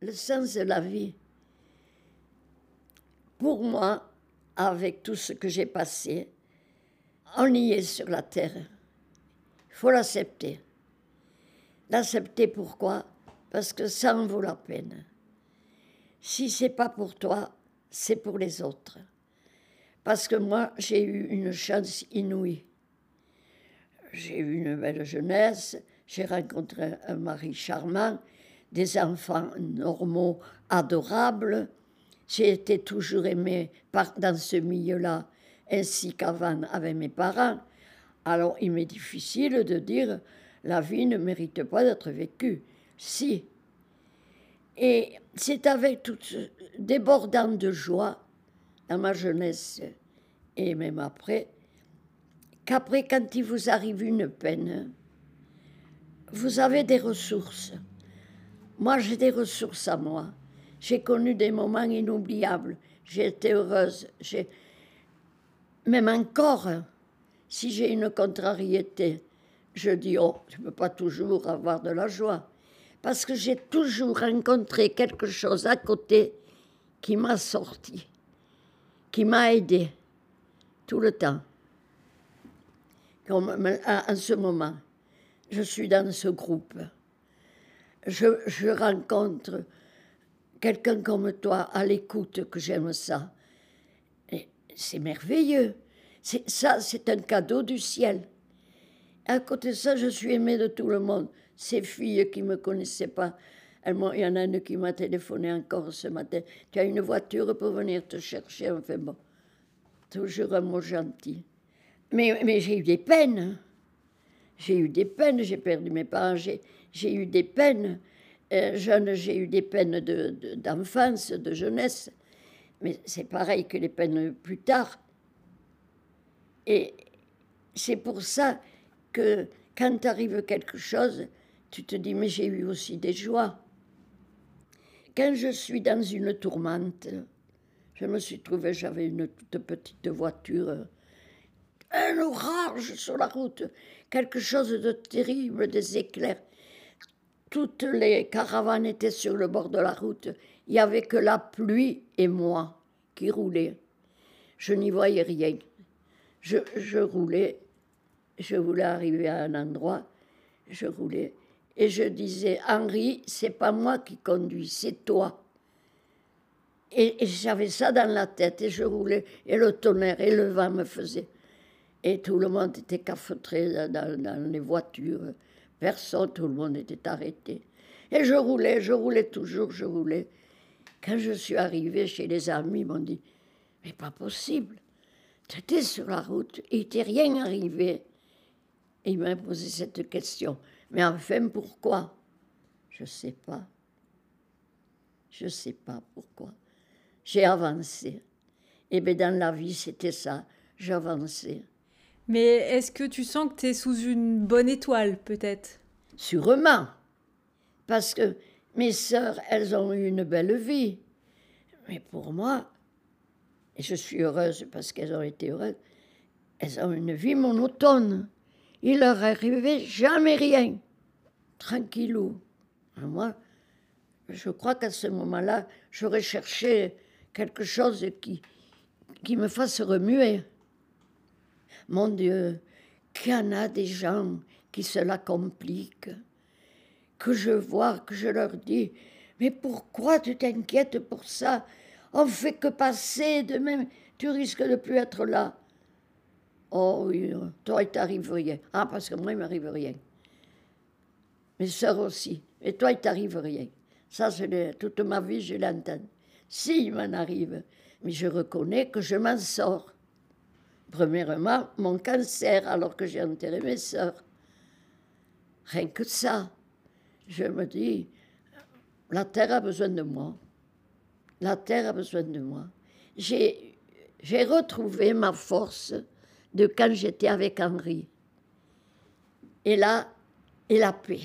le sens de la vie. Pour moi, avec tout ce que j'ai passé, on y est sur la terre. Il faut l'accepter. L'accepter pourquoi? Parce que ça en vaut la peine. Si c'est pas pour toi, c'est pour les autres. Parce que moi, j'ai eu une chance inouïe. J'ai eu une belle jeunesse, j'ai rencontré un mari charmant, des enfants normaux, adorables. J'ai été toujours aimée dans ce milieu-là, ainsi qu'avant avec mes parents. Alors il m'est difficile de dire la vie ne mérite pas d'être vécue. Si. Et c'est avec tout ce débordant de joie dans ma jeunesse et même après, qu'après, quand il vous arrive une peine, vous avez des ressources. Moi, j'ai des ressources à moi. J'ai connu des moments inoubliables. J'ai été heureuse. Même encore, si j'ai une contrariété, je dis oh, je ne peux pas toujours avoir de la joie, parce que j'ai toujours rencontré quelque chose à côté qui m'a sorti, qui m'a aidé tout le temps. Comme en ce moment, je suis dans ce groupe. Je, rencontre quelqu'un comme toi à l'écoute, que j'aime ça. C'est merveilleux. Ça, c'est un cadeau du ciel. À côté de ça, je suis aimée de tout le monde. Ces filles qui ne me connaissaient pas, il y en a une qui m'a téléphoné encore ce matin. Tu as une voiture pour venir te chercher Enfin bon, toujours un mot gentil. Mais j'ai eu des peines. J'ai eu des peines, j'ai perdu mes parents, j'ai eu des peines. Euh, jeune, j'ai eu des peines d'enfance, de, de jeunesse. Mais c'est pareil que les peines plus tard. Et c'est pour ça que quand arrive quelque chose, tu te dis, mais j'ai eu aussi des joies. Quand je suis dans une tourmente, je me suis trouvé, j'avais une toute petite voiture, un orage sur la route, quelque chose de terrible, des éclairs. Toutes les caravanes étaient sur le bord de la route. Il n'y avait que la pluie et moi qui roulaient. Je n'y voyais rien. Je, je roulais, je voulais arriver à un endroit, je roulais. Et je disais, Henri, c'est pas moi qui conduis, c'est toi. Et, j'avais ça dans la tête et je roulais, et le tonnerre et le vent me faisaient. Et tout le monde était cafetré dans, les voitures. Personne, tout le monde était arrêté. Et je roulais, je roulais toujours, je roulais. Quand je suis arrivé chez les amis, ils m'ont dit Mais pas possible. Tu étais sur la route, il t'est rien arrivé. Et il m'a posé cette question. Mais enfin, pourquoi? Je ne sais pas. Je ne sais pas pourquoi. J'ai avancé. Et bien dans la vie, c'était ça. J'avançais. Mais est-ce que tu sens que tu es sous une bonne étoile, peut-être? Sûrement. Parce que mes sœurs, elles ont eu une belle vie. Mais pour moi, et je suis heureuse parce qu'elles ont été heureuses, elles ont une vie monotone. Il leur arrivait jamais rien. Tranquillou. Moi, je crois qu'à ce moment-là, j'aurais cherché quelque chose qui, qui me fasse remuer. Mon Dieu, qu'il y en a des gens qui se la compliquent, que je vois, que je leur dis, mais pourquoi tu t'inquiètes pour ça? On fait que passer, de même, tu risques de plus être là. Oh oui, toi, il t'arrive rien. Ah, parce que moi, il m'arrive rien. Mes soeurs aussi. Et toi, il t'arrive rien. Ça, c'est toute ma vie, je l'entends. Si, il m'en arrive. Mais je reconnais que je m'en sors. Premièrement, mon cancer, alors que j'ai enterré mes sœurs. Rien que ça. Je me dis, la terre a besoin de moi. La terre a besoin de moi. J'ai, retrouvé ma force de quand j'étais avec Henri. Et là, et la paix.